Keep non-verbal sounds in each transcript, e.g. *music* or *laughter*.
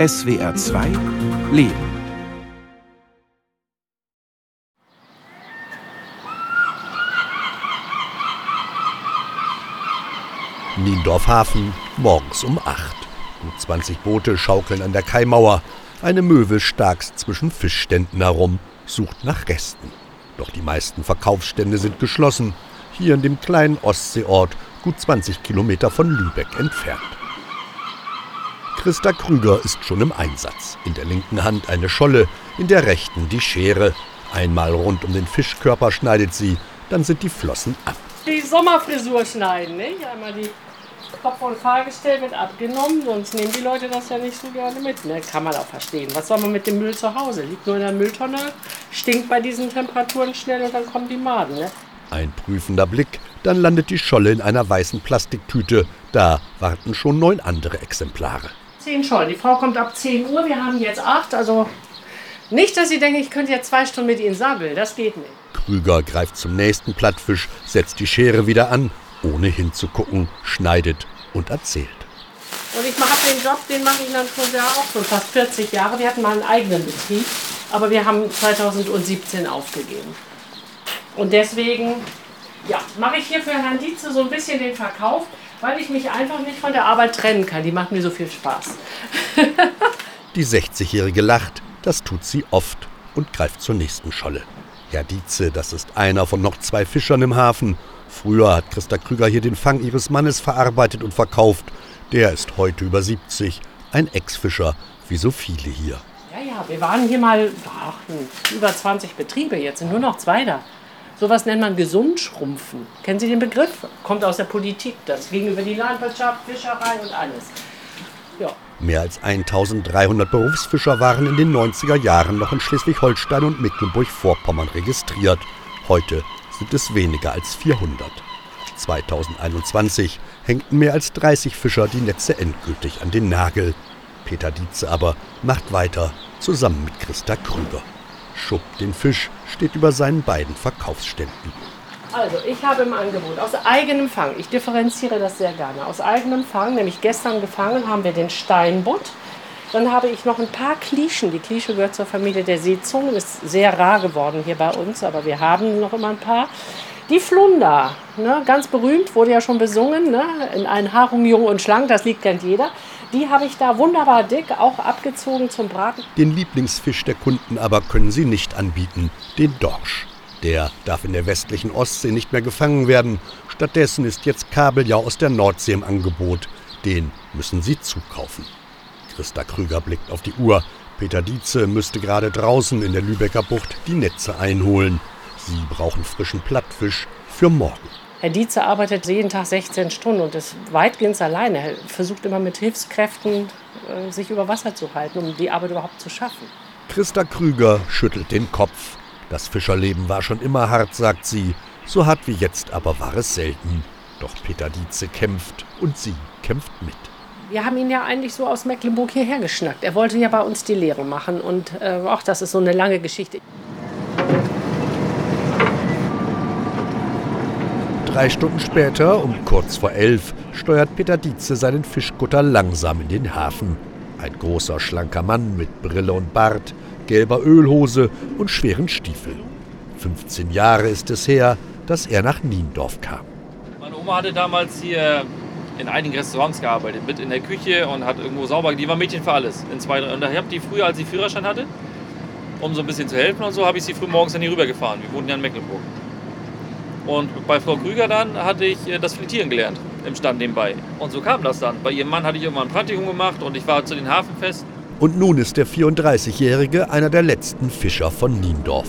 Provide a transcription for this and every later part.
SWR 2 Leben. Niendorf Hafen, morgens um 8. Gut 20 Boote schaukeln an der Kaimauer. Eine Möwe starkst zwischen Fischständen herum, sucht nach Resten. Doch die meisten Verkaufsstände sind geschlossen. Hier in dem kleinen Ostseeort, gut 20 Kilometer von Lübeck entfernt. Christa Krüger ist schon im Einsatz. In der linken Hand eine Scholle, in der rechten die Schere. Einmal rund um den Fischkörper schneidet sie, dann sind die Flossen ab. Die Sommerfrisur schneiden, nicht? Einmal die Kopf- und Fahrgestell wird abgenommen, sonst nehmen die Leute das ja nicht so gerne mit. Ne? Kann man auch verstehen. Was soll man mit dem Müll zu Hause? Liegt nur in der Mülltonne, stinkt bei diesen Temperaturen schnell und dann kommen die Maden. Ne? Ein prüfender Blick, dann landet die Scholle in einer weißen Plastiktüte. Da warten schon neun andere Exemplare. Zehn Schollen. Die Frau kommt ab 10 Uhr, wir haben jetzt acht. Also nicht, dass Sie denken, ich könnte jetzt zwei Stunden mit Ihnen sabbeln. Das geht nicht. Krüger greift zum nächsten Plattfisch, setzt die Schere wieder an, ohne hinzugucken, schneidet und erzählt. Und ich mache den Job, den mache ich dann schon ja auch schon fast 40 Jahre. Wir hatten mal einen eigenen Betrieb, aber wir haben 2017 aufgegeben. Und deswegen ja, mache ich hier für Herrn Dietze so ein bisschen den Verkauf, weil ich mich einfach nicht von der Arbeit trennen kann. Die macht mir so viel Spaß. *laughs* Die 60-Jährige lacht, das tut sie oft und greift zur nächsten Scholle. Herr Dietze, das ist einer von noch zwei Fischern im Hafen. Früher hat Christa Krüger hier den Fang ihres Mannes verarbeitet und verkauft. Der ist heute über 70, ein Ex-Fischer, wie so viele hier. Ja, ja, wir waren hier mal ach, über 20 Betriebe, jetzt sind nur noch zwei da. Sowas nennt man gesund schrumpfen. Kennen Sie den Begriff? Kommt aus der Politik, das gegenüber die Landwirtschaft, Fischerei und alles. Ja. Mehr als 1300 Berufsfischer waren in den 90er Jahren noch in Schleswig-Holstein und Mecklenburg-Vorpommern registriert. Heute sind es weniger als 400. 2021 hängten mehr als 30 Fischer die Netze endgültig an den Nagel. Peter Dietze aber macht weiter, zusammen mit Christa Krüger. Schupp den Fisch steht über seinen beiden Verkaufsständen. Also, ich habe im Angebot aus eigenem Fang, ich differenziere das sehr gerne, aus eigenem Fang, nämlich gestern gefangen haben wir den Steinbutt. Dann habe ich noch ein paar Klischen. Die Klische gehört zur Familie der Seezungen, ist sehr rar geworden hier bei uns, aber wir haben noch immer ein paar. Die Flunder, ne, ganz berühmt, wurde ja schon besungen, ne, in einen Harung jung und schlank, das liegt kennt jeder. Die habe ich da wunderbar dick, auch abgezogen zum Braten. Den Lieblingsfisch der Kunden aber können sie nicht anbieten, den Dorsch. Der darf in der westlichen Ostsee nicht mehr gefangen werden. Stattdessen ist jetzt Kabeljau aus der Nordsee im Angebot. Den müssen sie zukaufen. Christa Krüger blickt auf die Uhr. Peter Dietze müsste gerade draußen in der Lübecker Bucht die Netze einholen. Sie brauchen frischen Plattfisch für morgen. Herr Dietze arbeitet jeden Tag 16 Stunden und ist weitgehend alleine. Er versucht immer mit Hilfskräften äh, sich über Wasser zu halten, um die Arbeit überhaupt zu schaffen. Christa Krüger schüttelt den Kopf. Das Fischerleben war schon immer hart, sagt sie. So hart wie jetzt aber war es selten. Doch Peter Dietze kämpft und sie kämpft mit. Wir haben ihn ja eigentlich so aus Mecklenburg hierher geschnackt. Er wollte ja bei uns die Lehre machen und äh, auch das ist so eine lange Geschichte. Drei Stunden später, um kurz vor elf, steuert Peter Dietze seinen Fischkutter langsam in den Hafen. Ein großer, schlanker Mann mit Brille und Bart, gelber Ölhose und schweren Stiefeln. 15 Jahre ist es her, dass er nach Niendorf kam. Meine Oma hatte damals hier in einigen Restaurants gearbeitet, mit in der Küche und hat irgendwo sauber. Die war Mädchen für alles. In zwei, und ich habe die früher, als ich Führerschein hatte, um so ein bisschen zu helfen und so, habe ich sie früh morgens dann hier rübergefahren. Wir wohnten ja in Mecklenburg. Und bei Frau Krüger dann hatte ich äh, das Filetieren gelernt, im Stand nebenbei. Und so kam das dann. Bei ihrem Mann hatte ich irgendwann ein Praktikum gemacht und ich war zu den Hafenfesten. Und nun ist der 34-Jährige einer der letzten Fischer von Niendorf.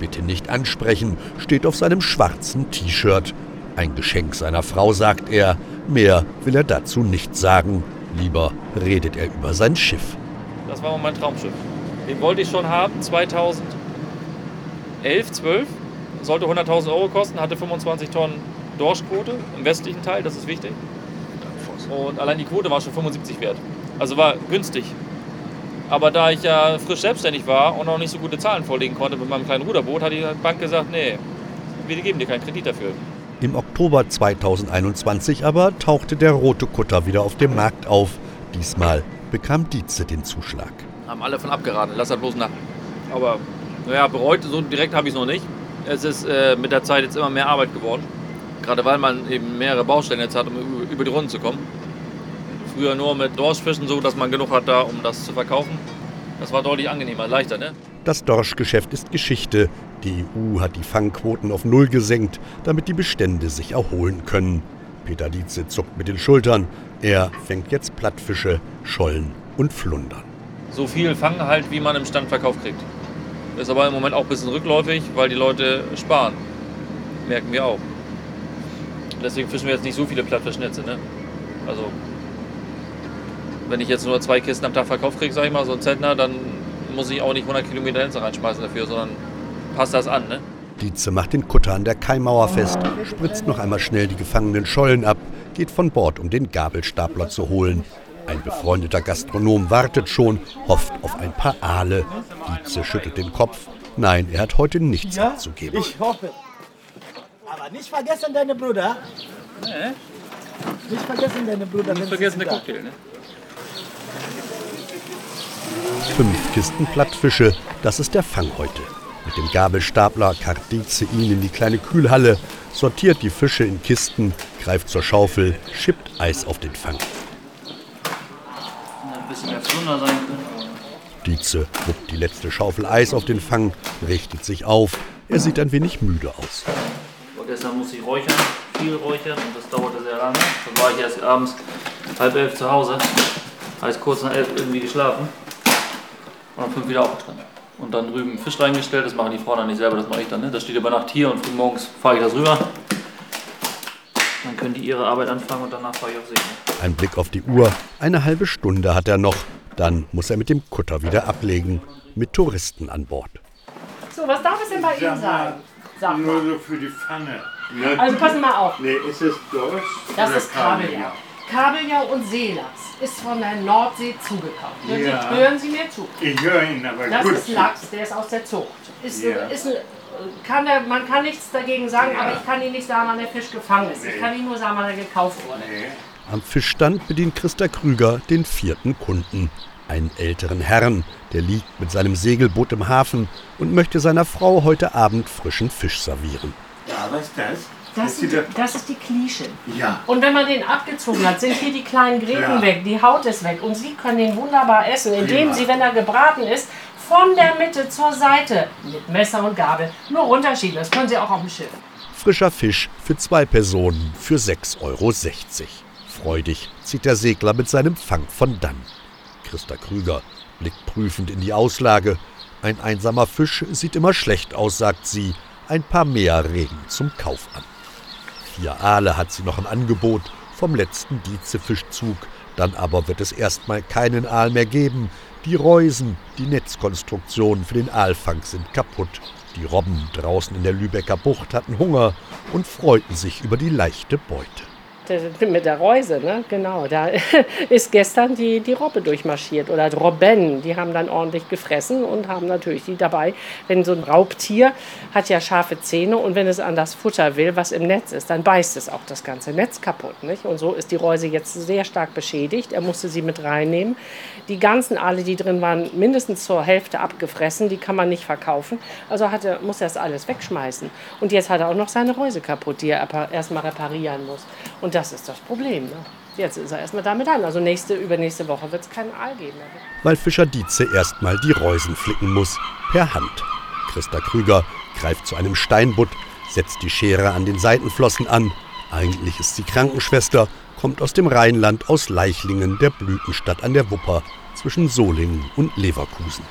Bitte nicht ansprechen, steht auf seinem schwarzen T-Shirt. Ein Geschenk seiner Frau, sagt er. Mehr will er dazu nicht sagen. Lieber redet er über sein Schiff. Das war mein Traumschiff. Den wollte ich schon haben, 2011, 12. Sollte 100.000 Euro kosten, hatte 25 Tonnen Dorschquote im westlichen Teil, das ist wichtig. Und allein die Quote war schon 75 wert. Also war günstig. Aber da ich ja frisch selbstständig war und auch nicht so gute Zahlen vorlegen konnte mit meinem kleinen Ruderboot, hat die Bank gesagt, nee, wir geben dir keinen Kredit dafür. Im Oktober 2021 aber tauchte der rote Kutter wieder auf dem Markt auf. Diesmal bekam Dietze den Zuschlag. Haben alle von abgeraten, lass das bloß nach. Aber naja, bereut, so direkt habe ich es noch nicht. Es ist äh, mit der Zeit jetzt immer mehr Arbeit geworden. Gerade weil man eben mehrere Baustellen jetzt hat, um über die Runden zu kommen. Früher nur mit Dorschfischen so, dass man genug hat da, um das zu verkaufen. Das war deutlich angenehmer, leichter, ne? Das Dorschgeschäft ist Geschichte. Die EU hat die Fangquoten auf Null gesenkt, damit die Bestände sich erholen können. Peter Dietze zuckt mit den Schultern. Er fängt jetzt Plattfische, Schollen und Flundern. So viel fangen halt, wie man im Standverkauf kriegt. Ist aber im Moment auch ein bisschen rückläufig, weil die Leute sparen. Merken wir auch. Deswegen fischen wir jetzt nicht so viele Plattfischnetze. Ne? Also, wenn ich jetzt nur zwei Kisten am Tag verkauft kriege, sag ich mal, so ein Zentner, dann muss ich auch nicht 100 Kilometer Netze reinschmeißen dafür, sondern passt das an. Ne? Dietze macht den Kutter an der Kaimauer fest, spritzt noch einmal schnell die gefangenen Schollen ab, geht von Bord, um den Gabelstapler zu holen. Ein befreundeter Gastronom wartet schon, hofft auf ein paar Aale. Dietze schüttelt den Kopf. Nein, er hat heute nichts Ja, abzugeben. ich hoffe. Aber nicht vergessen deine Brüder. Nee, Nicht vergessen deine Brüder. nicht vergessen der Cocktail. Ne? Fünf Kisten Plattfische, das ist der Fang heute. Mit dem Gabelstapler karrt Dietze ihn in die kleine Kühlhalle, sortiert die Fische in Kisten, greift zur Schaufel, schippt Eis auf den Fang. Ein bisschen mehr Flunder sein können. Dietze wuppt die letzte Schaufel Eis auf den Fang, richtet sich auf. Er sieht ein wenig müde aus. Gestern musste ich räuchern, viel räuchern und das dauerte sehr lange. Dann war ich erst abends halb elf zu Hause, heißt kurz nach elf irgendwie geschlafen und um fünf wieder aufgestanden. Und dann drüben Fisch reingestellt, das machen die Frauen dann nicht selber, das mache ich dann. Ne? Das steht über Nacht hier und früh morgens fahre ich das rüber. Können die ihre Arbeit anfangen und danach fahre ich auf See. Ne? Ein Blick auf die Uhr. Eine halbe Stunde hat er noch. Dann muss er mit dem Kutter wieder ablegen. Mit Touristen an Bord. So, was darf es denn bei Ihnen sein? Sag Nur mal. so für die Pfanne. Ne? Also passen wir mal auf. Nee, ist es Dorsch? Das oder ist Kabeljau. Kabeljau und Seelachs ist von der Nordsee zugekauft. Hören, Ja. Sie, hören Sie mir zu. Ich höre ihn, aber Das gut. ist Lachs, der ist aus der Zucht. Ist, Ja. ist ein, kann der, man kann nichts dagegen sagen, Ja. aber ich kann Ihnen nicht sagen, wann der Fisch gefangen ist. Ich Nee. kann Ihnen nur sagen, wann er gekauft wurde. Nee. Am Fischstand bedient Christa Krüger den vierten Kunden. Einen älteren Herrn, der liegt mit seinem Segelboot im Hafen und möchte seiner Frau heute Abend frischen Fisch servieren. Ja, was ist das? Das, Ist sind, die das ist die Klische. Ja. Und wenn man den abgezogen hat, sind hier die kleinen Gräten Ja. weg, die Haut ist weg. Und Sie können den wunderbar essen, indem Prima. Sie, wenn er gebraten ist, von der Mitte zur Seite mit Messer und Gabel nur runterschieben. Das können Sie auch auf dem Schiff. Frischer Fisch für zwei Personen für 6,60 Euro. Freudig zieht der Segler mit seinem Fang von dann. Christa Krüger blickt prüfend in die Auslage. Ein einsamer Fisch sieht immer schlecht aus, sagt sie. Ein paar mehr regen zum Kauf an. Vier Aale hat sie noch im Angebot vom letzten Dietzefischzug. Dann aber wird es erstmal keinen Aal mehr geben. Die Reusen, die Netzkonstruktionen für den Aalfang sind kaputt. Die Robben draußen in der Lübecker Bucht hatten Hunger und freuten sich über die leichte Beute. Mit der Reuse, ne? Genau. Da *laughs* ist gestern die, die Robbe durchmarschiert oder Robben. Die haben dann ordentlich gefressen und haben natürlich die dabei. Wenn so ein Raubtier hat ja scharfe Zähne und wenn es an das Futter will, was im Netz ist, dann beißt es auch das ganze Netz kaputt. Nicht? Und so ist die Reuse jetzt sehr stark beschädigt. Er musste sie mit reinnehmen. Die ganzen Aale, die drin waren, mindestens zur Hälfte abgefressen. Die kann man nicht verkaufen. Also hat er, muss er das alles wegschmeißen. Und jetzt hat er auch noch seine Reuse kaputt, die er erstmal reparieren muss. Und das ist das Problem. Ne? Jetzt ist er erstmal damit an. Also nächste, übernächste Woche wird es keinen Aal geben. weil Fischer Dietze erstmal die Reusen flicken muss, per Hand. Christa Krüger greift zu einem Steinbutt, setzt die Schere an den Seitenflossen an. Eigentlich ist sie Krankenschwester, kommt aus dem Rheinland, aus Leichlingen, der Blütenstadt an der Wupper, zwischen Solingen und Leverkusen.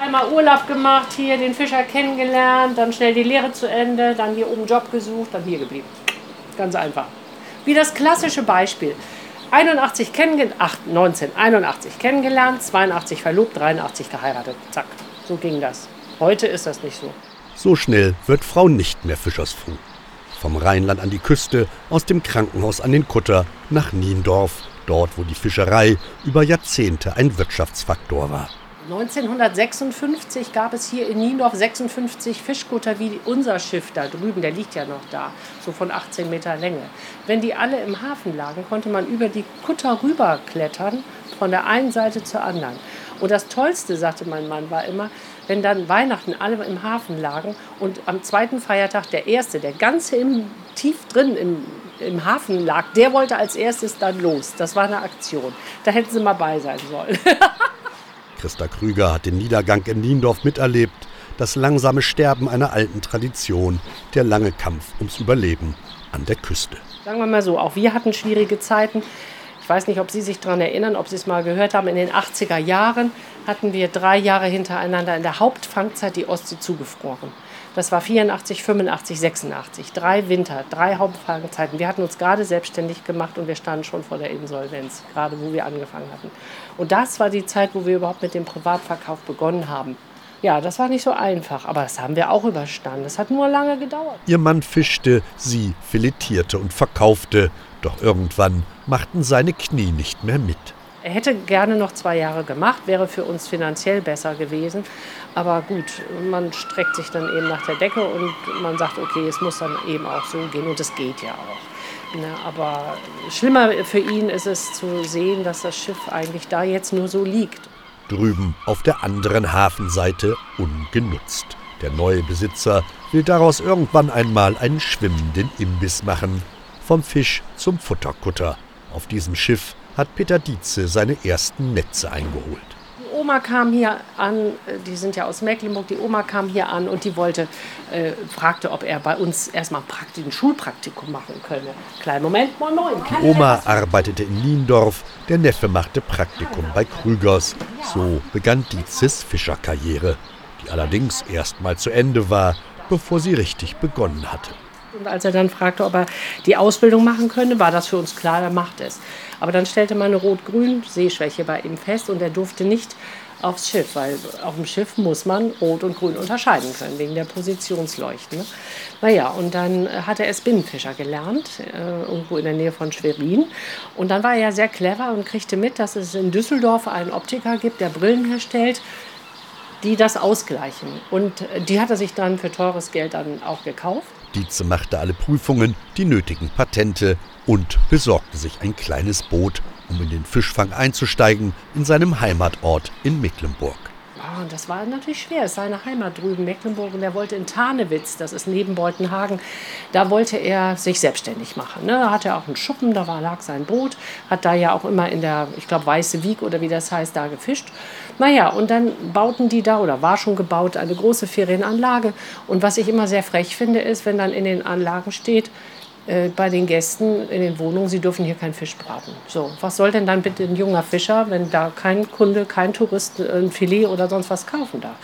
Einmal Urlaub gemacht, hier den Fischer kennengelernt, dann schnell die Lehre zu Ende, dann hier oben Job gesucht, dann hier geblieben. Ganz einfach. Wie das klassische Beispiel. 81 kennengelernt, 1981 kennengelernt, 82 verlobt, 83 geheiratet. Zack, so ging das. Heute ist das nicht so. So schnell wird Frau nicht mehr Fischersfrau. Vom Rheinland an die Küste, aus dem Krankenhaus an den Kutter, nach Niendorf, dort wo die Fischerei über Jahrzehnte ein Wirtschaftsfaktor war. 1956 gab es hier in Niendorf 56 Fischkutter wie unser Schiff da drüben, der liegt ja noch da, so von 18 Meter Länge. Wenn die alle im Hafen lagen, konnte man über die Kutter rüberklettern, von der einen Seite zur anderen. Und das Tollste, sagte mein Mann, war immer, wenn dann Weihnachten alle im Hafen lagen und am zweiten Feiertag der Erste, der ganze im, tief drin im, im Hafen lag, der wollte als erstes dann los. Das war eine Aktion. Da hätten sie mal bei sein sollen. *laughs* Christa Krüger hat den Niedergang in Niendorf miterlebt, das langsame Sterben einer alten Tradition, der lange Kampf ums Überleben an der Küste. Sagen wir mal so, auch wir hatten schwierige Zeiten. Ich weiß nicht, ob Sie sich daran erinnern, ob Sie es mal gehört haben. In den 80er Jahren hatten wir drei Jahre hintereinander in der Hauptfangzeit die Ostsee zugefroren. Das war 84, 85, 86. Drei Winter, drei Hauptfangzeiten. Wir hatten uns gerade selbstständig gemacht und wir standen schon vor der Insolvenz, gerade wo wir angefangen hatten. Und das war die Zeit, wo wir überhaupt mit dem Privatverkauf begonnen haben. Ja, das war nicht so einfach, aber das haben wir auch überstanden. Das hat nur lange gedauert. Ihr Mann fischte, sie filetierte und verkaufte. Doch irgendwann machten seine Knie nicht mehr mit. Er hätte gerne noch zwei Jahre gemacht, wäre für uns finanziell besser gewesen. Aber gut, man streckt sich dann eben nach der Decke und man sagt, okay, es muss dann eben auch so gehen und es geht ja auch. Ne, aber schlimmer für ihn ist es zu sehen, dass das Schiff eigentlich da jetzt nur so liegt. Drüben auf der anderen Hafenseite ungenutzt. Der neue Besitzer will daraus irgendwann einmal einen schwimmenden Imbiss machen. Vom Fisch zum Futterkutter. Auf diesem Schiff hat Peter Dietze seine ersten Netze eingeholt. Die Oma kam hier an, die sind ja aus Mecklenburg, die Oma kam hier an und die wollte, äh, fragte, ob er bei uns erstmal ein Schulpraktikum machen könne. Kleinen Moment, moin moin. Die Oma arbeitete in Niendorf, der Neffe machte Praktikum bei Krügers. So begann Dietzes Fischerkarriere, die allerdings erst mal zu Ende war, bevor sie richtig begonnen hatte. Und als er dann fragte, ob er die Ausbildung machen könne, war das für uns klar, er macht es. Aber dann stellte man eine Rot-Grün-Sehschwäche bei ihm fest und er durfte nicht aufs Schiff, weil auf dem Schiff muss man Rot und Grün unterscheiden können, wegen der Positionsleuchten. Ne? Naja, und dann hat er es Binnenfischer gelernt, äh, irgendwo in der Nähe von Schwerin. Und dann war er ja sehr clever und kriegte mit, dass es in Düsseldorf einen Optiker gibt, der Brillen herstellt, die das ausgleichen. Und die hat er sich dann für teures Geld dann auch gekauft. Dietze machte alle Prüfungen, die nötigen Patente und besorgte sich ein kleines Boot, um in den Fischfang einzusteigen in seinem Heimatort in Mecklenburg. Oh, und das war natürlich schwer. Seine Heimat drüben, Mecklenburg. Und er wollte in Tarnewitz, das ist neben Beutenhagen, da wollte er sich selbstständig machen. Ne? Da hatte er auch einen Schuppen, da war, lag sein Boot, hat da ja auch immer in der, ich glaube, Weiße Wieg oder wie das heißt, da gefischt. Naja, und dann bauten die da, oder war schon gebaut, eine große Ferienanlage. Und was ich immer sehr frech finde, ist, wenn dann in den Anlagen steht, äh, bei den Gästen in den Wohnungen, sie dürfen hier keinen Fisch braten. So, was soll denn dann bitte ein junger Fischer, wenn da kein Kunde, kein Tourist äh, ein Filet oder sonst was kaufen darf?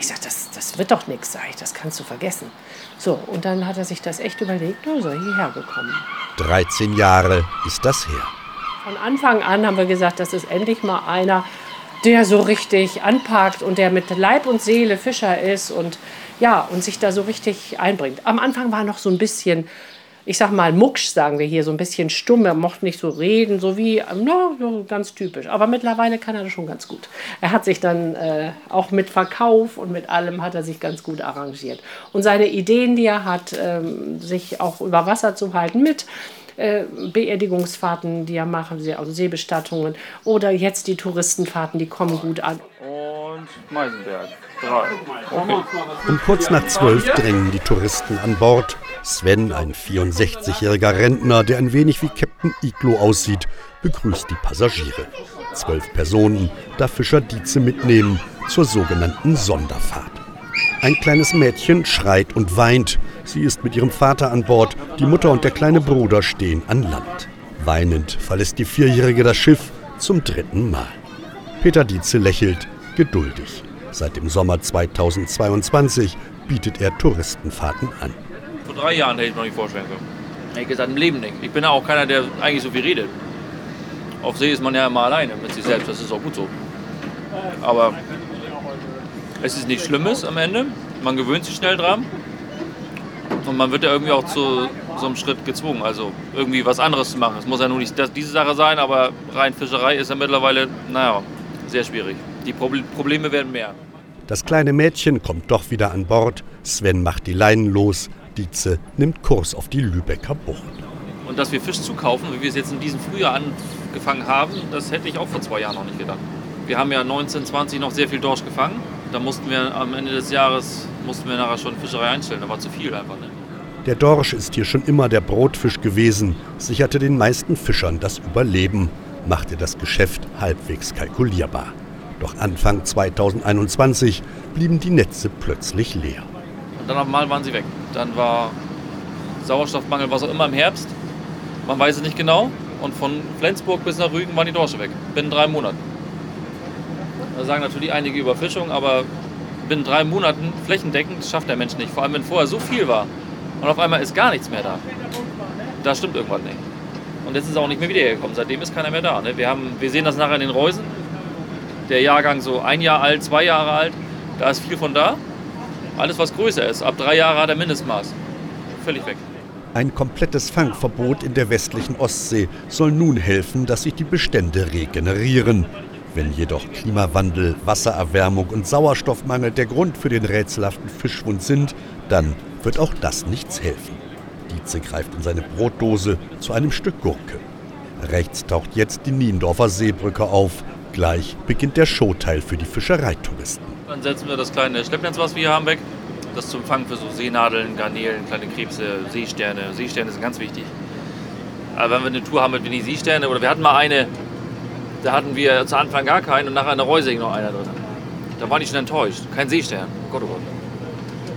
Ich sage, das, das wird doch nichts, sage ich, das kannst du vergessen. So, und dann hat er sich das echt überlegt, und er hierher gekommen. 13 Jahre ist das her. Von Anfang an haben wir gesagt, das ist endlich mal einer, der so richtig anpackt und der mit Leib und Seele Fischer ist und ja, und sich da so richtig einbringt. Am Anfang war noch so ein bisschen, ich sag mal, Mucksch, sagen wir hier, so ein bisschen stumm. Er mochte nicht so reden, so wie, no, ganz typisch. Aber mittlerweile kann er das schon ganz gut. Er hat sich dann äh, auch mit Verkauf und mit allem hat er sich ganz gut arrangiert. Und seine Ideen, die er hat, ähm, sich auch über Wasser zu halten mit äh, Beerdigungsfahrten, die er machen, also Seebestattungen oder jetzt die Touristenfahrten, die kommen gut an. Und Meisenberg. Drei. Okay. Um kurz nach zwölf drängen die Touristen an Bord. Sven, ein 64-jähriger Rentner, der ein wenig wie Captain Iglo aussieht, begrüßt die Passagiere. Zwölf Personen darf Fischer Dietze mitnehmen zur sogenannten Sonderfahrt. Ein kleines Mädchen schreit und weint. Sie ist mit ihrem Vater an Bord. Die Mutter und der kleine Bruder stehen an Land. Weinend verlässt die Vierjährige das Schiff zum dritten Mal. Peter Dietze lächelt, geduldig. Seit dem Sommer 2022 bietet er Touristenfahrten an. Vor drei Jahren hätte ich mir noch nicht vorstellen können. Hätte ich gesagt, im Leben nicht. Ich bin ja auch keiner, der eigentlich so viel redet. Auf See ist man ja immer alleine mit sich selbst, das ist auch gut so. Aber es ist nichts Schlimmes am Ende. Man gewöhnt sich schnell dran. Und man wird ja irgendwie auch zu so einem Schritt gezwungen, also irgendwie was anderes zu machen. Es muss ja nur nicht das, diese Sache sein, aber rein Fischerei ist ja mittlerweile, naja, sehr schwierig. Die Proble Probleme werden mehr. Das kleine Mädchen kommt doch wieder an Bord. Sven macht die Leinen los. Dietze nimmt Kurs auf die Lübecker Bucht. Und dass wir Fisch zukaufen, wie wir es jetzt in diesem Frühjahr angefangen haben, das hätte ich auch vor zwei Jahren noch nicht gedacht. Wir haben ja 1920 noch sehr viel Dorsch gefangen. Da mussten wir am Ende des Jahres mussten wir nachher schon Fischerei einstellen. Da war zu viel einfach. Ne? Der Dorsch ist hier schon immer der Brotfisch gewesen, sicherte den meisten Fischern das Überleben, machte das Geschäft halbwegs kalkulierbar. Doch Anfang 2021 blieben die Netze plötzlich leer. Und dann auf einmal waren sie weg. Dann war Sauerstoffmangel, was auch immer im Herbst. Man weiß es nicht genau. Und von Flensburg bis nach Rügen waren die Dorsche weg. Binnen drei Monaten. Da sagen natürlich einige Überfischung, aber binnen drei Monaten flächendeckend schafft der Mensch nicht. Vor allem, wenn vorher so viel war und auf einmal ist gar nichts mehr da. Da stimmt irgendwas nicht. Und jetzt ist auch nicht mehr wiedergekommen. Seitdem ist keiner mehr da. Ne? Wir, haben, wir sehen das nachher in den Reusen. Der Jahrgang so ein Jahr alt, zwei Jahre alt, da ist viel von da. Alles, was größer ist, ab drei Jahre hat er Mindestmaß. Völlig weg. Ein komplettes Fangverbot in der westlichen Ostsee soll nun helfen, dass sich die Bestände regenerieren. Wenn jedoch Klimawandel, Wassererwärmung und Sauerstoffmangel der Grund für den rätselhaften Fischschwund sind, dann wird auch das nichts helfen. Dietze greift in seine Brotdose zu einem Stück Gurke. Rechts taucht jetzt die Niendorfer Seebrücke auf. Gleich beginnt der Showteil für die Fischereitouristen. Dann setzen wir das kleine Schleppnetz, was wir hier haben, weg. Das zum Fangen für so Seenadeln, Garnelen, kleine Krebse, Seesterne. Seesterne sind ganz wichtig. Aber wenn wir eine Tour haben mit wenig Seesterne, oder wir hatten mal eine, da hatten wir zu Anfang gar keinen und nachher in der Reuse noch einer drin. Da waren die schon enttäuscht. Kein Seestern. Oh Gott, oh Gott.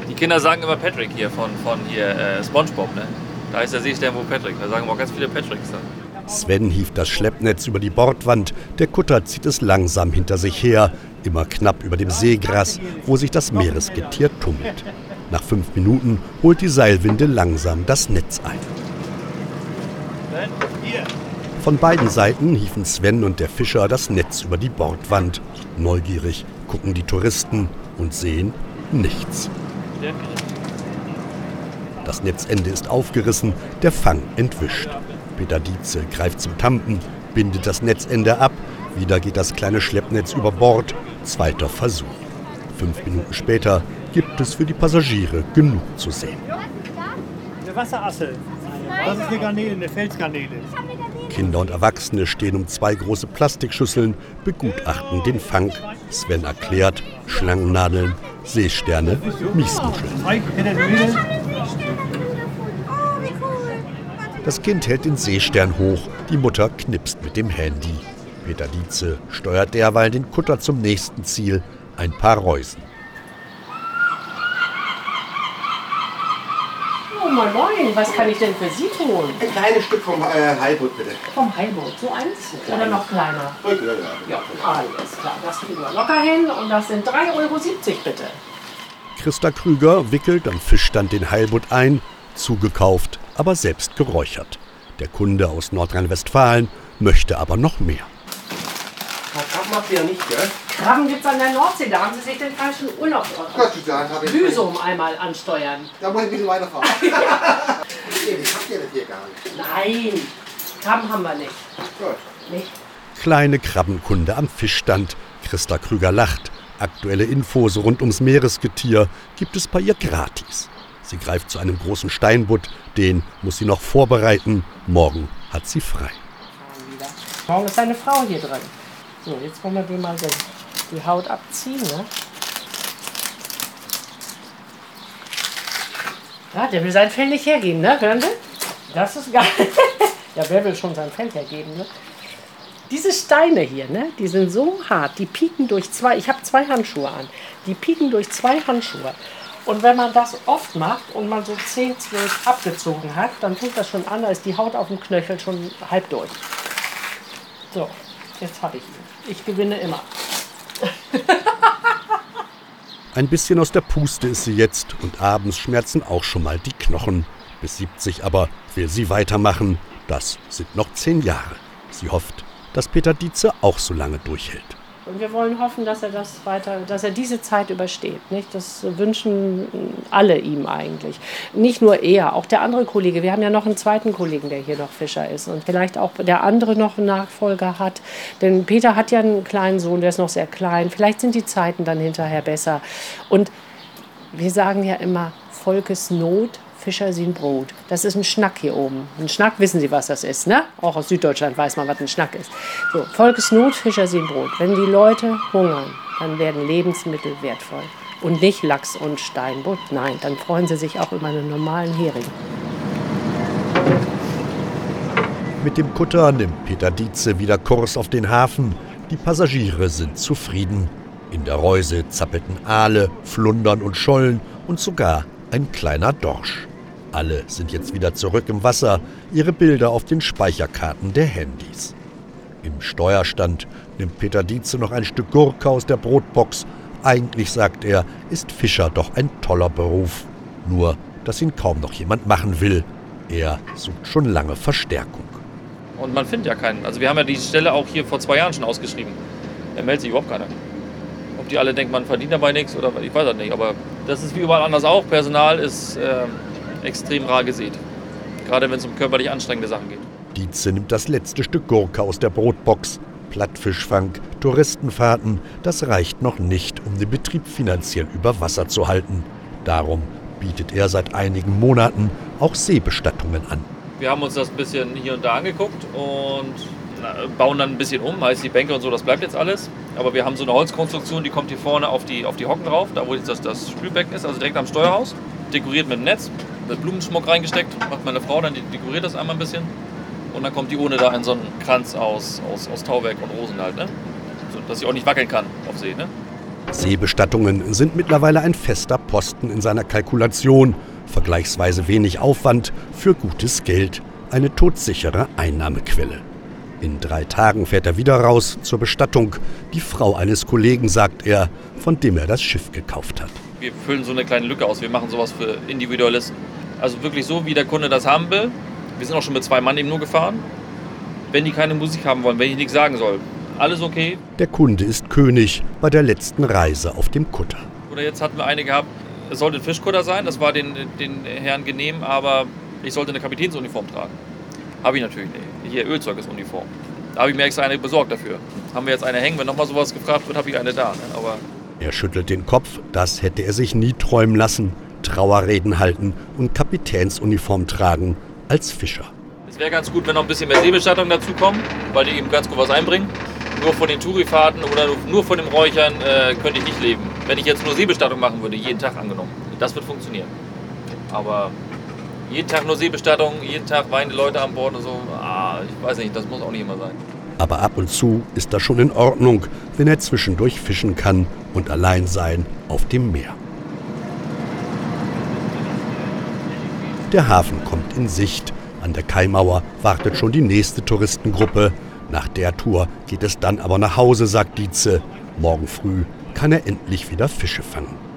Die Kinder sagen immer Patrick hier von, von hier äh, Spongebob. Ne? Da ist der Seestern wohl Patrick. Da sagen wir auch ganz viele Patricks da. Sven hieft das Schleppnetz über die Bordwand. Der Kutter zieht es langsam hinter sich her, immer knapp über dem Seegras, wo sich das Meeresgetier tummelt. Nach fünf Minuten holt die Seilwinde langsam das Netz ein. Von beiden Seiten hieven Sven und der Fischer das Netz über die Bordwand. Neugierig gucken die Touristen und sehen nichts. Das Netzende ist aufgerissen, der Fang entwischt. Peter Dietze greift zum Tampen, bindet das Netzende ab. Wieder geht das kleine Schleppnetz über Bord. Zweiter Versuch. Fünf Minuten später gibt es für die Passagiere genug zu sehen. Eine Wasserassel. Das ist eine Garnele, eine Felsgarnele. Kinder und Erwachsene stehen um zwei große Plastikschüsseln, begutachten den Fang. Sven erklärt, Schlangennadeln, Seesterne, Miesmuscheln. Das Kind hält den Seestern hoch, die Mutter knipst mit dem Handy. Peter Dietze steuert derweil den Kutter zum nächsten Ziel, ein paar Reusen. Oh, moin, moin, was kann ich denn für Sie tun? Ein kleines Stück vom äh, Heilbutt, bitte. Vom Heilboot, so eins? Oder noch kleiner? Ja, ja. Ja, alles klar, das kriegen wir locker hin. Und das sind 3,70 Euro bitte. Christa Krüger wickelt am Fischstand den Heilbutt ein, zugekauft, aber selbst geräuchert. Der Kunde aus Nordrhein-Westfalen möchte aber noch mehr. Krabben habt ihr ja nicht, gell? Krabben gibt's an der Nordsee, da haben Sie sich den falschen Urlaubsort. Gott, dann habe ich. Büsum einmal ansteuern. Da muss ich ein bisschen weiterfahren. *laughs* nee, das habt ihr das hier gar nicht. Nein, Krabben haben wir nicht. Gut. Nicht? Kleine Krabbenkunde am Fischstand. Christa Krüger lacht. Aktuelle Infos rund ums Meeresgetier gibt es bei ihr gratis. Sie greift zu einem großen Steinbutt, den muss sie noch vorbereiten. Morgen hat sie frei. Morgen ist eine Frau hier drin. So, jetzt wollen wir die mal die Haut abziehen. Ne? Ja, der will sein Fell nicht hergeben, ne? Hören Sie? Das ist geil. *laughs* ja, wer will schon sein Fell hergeben, ne? Diese Steine hier, ne, die sind so hart, die pieken durch zwei, ich habe zwei Handschuhe an, die pieken durch zwei Handschuhe. Und wenn man das oft macht und man so 10, 12 abgezogen hat, dann tut das schon an, da ist die Haut auf dem Knöchel schon halb durch. So, jetzt habe ich ihn. Ich gewinne immer. *laughs* Ein bisschen aus der Puste ist sie jetzt und abends schmerzen auch schon mal die Knochen. Bis 70 aber will sie weitermachen. Das sind noch zehn Jahre. Sie hofft, dass Peter Dietze auch so lange durchhält. Und wir wollen hoffen, dass er das weiter, dass er diese Zeit übersteht. Nicht? Das wünschen alle ihm eigentlich. Nicht nur er, auch der andere Kollege. Wir haben ja noch einen zweiten Kollegen, der hier noch Fischer ist und vielleicht auch der andere noch einen Nachfolger hat. Denn Peter hat ja einen kleinen Sohn, der ist noch sehr klein. Vielleicht sind die Zeiten dann hinterher besser. Und wir sagen ja immer, Volkes Not Fischer sind Brot. Das ist ein Schnack hier oben. Ein Schnack, wissen Sie, was das ist, ne? Auch aus Süddeutschland weiß man, was ein Schnack ist. So, Volkesnot, Fischer sind Brot. Wenn die Leute hungern, dann werden Lebensmittel wertvoll. Und nicht Lachs und Steinbutt. Nein, dann freuen sie sich auch über einen normalen Hering. Mit dem Kutter nimmt Peter Dietze wieder Kurs auf den Hafen. Die Passagiere sind zufrieden. In der Reuse zappelten Aale, Flundern und Schollen und sogar ein kleiner Dorsch. Alle sind jetzt wieder zurück im Wasser, ihre Bilder auf den Speicherkarten der Handys. Im Steuerstand nimmt Peter Dietze noch ein Stück Gurke aus der Brotbox. Eigentlich, sagt er, ist Fischer doch ein toller Beruf. Nur, dass ihn kaum noch jemand machen will. Er sucht schon lange Verstärkung. Und man findet ja keinen. Also wir haben ja die Stelle auch hier vor zwei Jahren schon ausgeschrieben. Da meldet sich überhaupt keiner. Ob die alle denken, man verdient dabei nichts oder ich weiß das nicht. Aber das ist wie überall anders auch. Personal ist äh, extrem rar gesät. Gerade wenn es um körperlich anstrengende Sachen geht. Dietze nimmt das letzte Stück Gurke aus der Brotbox. Plattfischfang, Touristenfahrten, das reicht noch nicht, um den Betrieb finanziell über Wasser zu halten. Darum bietet er seit einigen Monaten auch Seebestattungen an. Wir haben uns das ein bisschen hier und da angeguckt und bauen dann ein bisschen um, heißt die Bänke und so, das bleibt jetzt alles. Aber wir haben so eine Holzkonstruktion, die kommt hier vorne auf die, auf die Hocken drauf, da wo jetzt das, das Spülbecken ist, also direkt am Steuerhaus. Dekoriert mit dem Netz, Blumenschmuck reingesteckt, macht meine Frau, dann dekoriert das einmal ein bisschen. Und dann kommt die Urne da in so einen Kranz aus, aus, aus Tauwerk und Rosen halt, ne? So, dass sie auch nicht wackeln kann auf See, ne? Seebestattungen sind mittlerweile ein fester Posten in seiner Kalkulation. Vergleichsweise wenig Aufwand für gutes Geld. Eine todsichere Einnahmequelle. In drei Tagen fährt er wieder raus zur Bestattung. Die Frau eines Kollegen, sagt er, von dem er das Schiff gekauft hat. Wir füllen so eine kleine Lücke aus. Wir machen sowas für Individualisten. Also wirklich so, wie der Kunde das haben will. Wir sind auch schon mit zwei Mann eben nur gefahren. Wenn die keine Musik haben wollen, wenn ich nichts sagen soll, alles okay. Der Kunde ist König bei der letzten Reise auf dem Kutter. Oder jetzt hatten wir eine gehabt, es sollte ein Fischkutter sein, das war den, den Herren genehm, aber ich sollte eine Kapitänsuniform tragen. Habe ich natürlich nicht. Hier Ölzeugnisuniform. Da habe ich mir extra eine besorgt dafür. Haben wir jetzt eine hängen, wenn nochmal sowas gefragt wird, habe ich eine da. Ne? Aber er schüttelt den Kopf, das hätte er sich nie träumen lassen. Trauerreden halten und Kapitänsuniform tragen als Fischer. Es wäre ganz gut, wenn noch ein bisschen mehr Seebestattung dazu kommen, weil die eben ganz gut was einbringen. Nur von den Tourifahrten oder nur von dem Räuchern äh, könnte ich nicht leben. Wenn ich jetzt nur Seebestattung machen würde, jeden Tag angenommen. Das wird funktionieren. Aber jeden Tag nur Seebestattung, jeden Tag weinende Leute an Bord und so. Ah, ich weiß nicht, das muss auch nicht immer sein. Aber ab und zu ist das schon in Ordnung, wenn er zwischendurch fischen kann und allein sein auf dem Meer. Der Hafen kommt in Sicht. An der Kaimauer wartet schon die nächste Touristengruppe. Nach der Tour geht es dann aber nach Hause, sagt Dietze. Morgen früh kann er endlich wieder Fische fangen.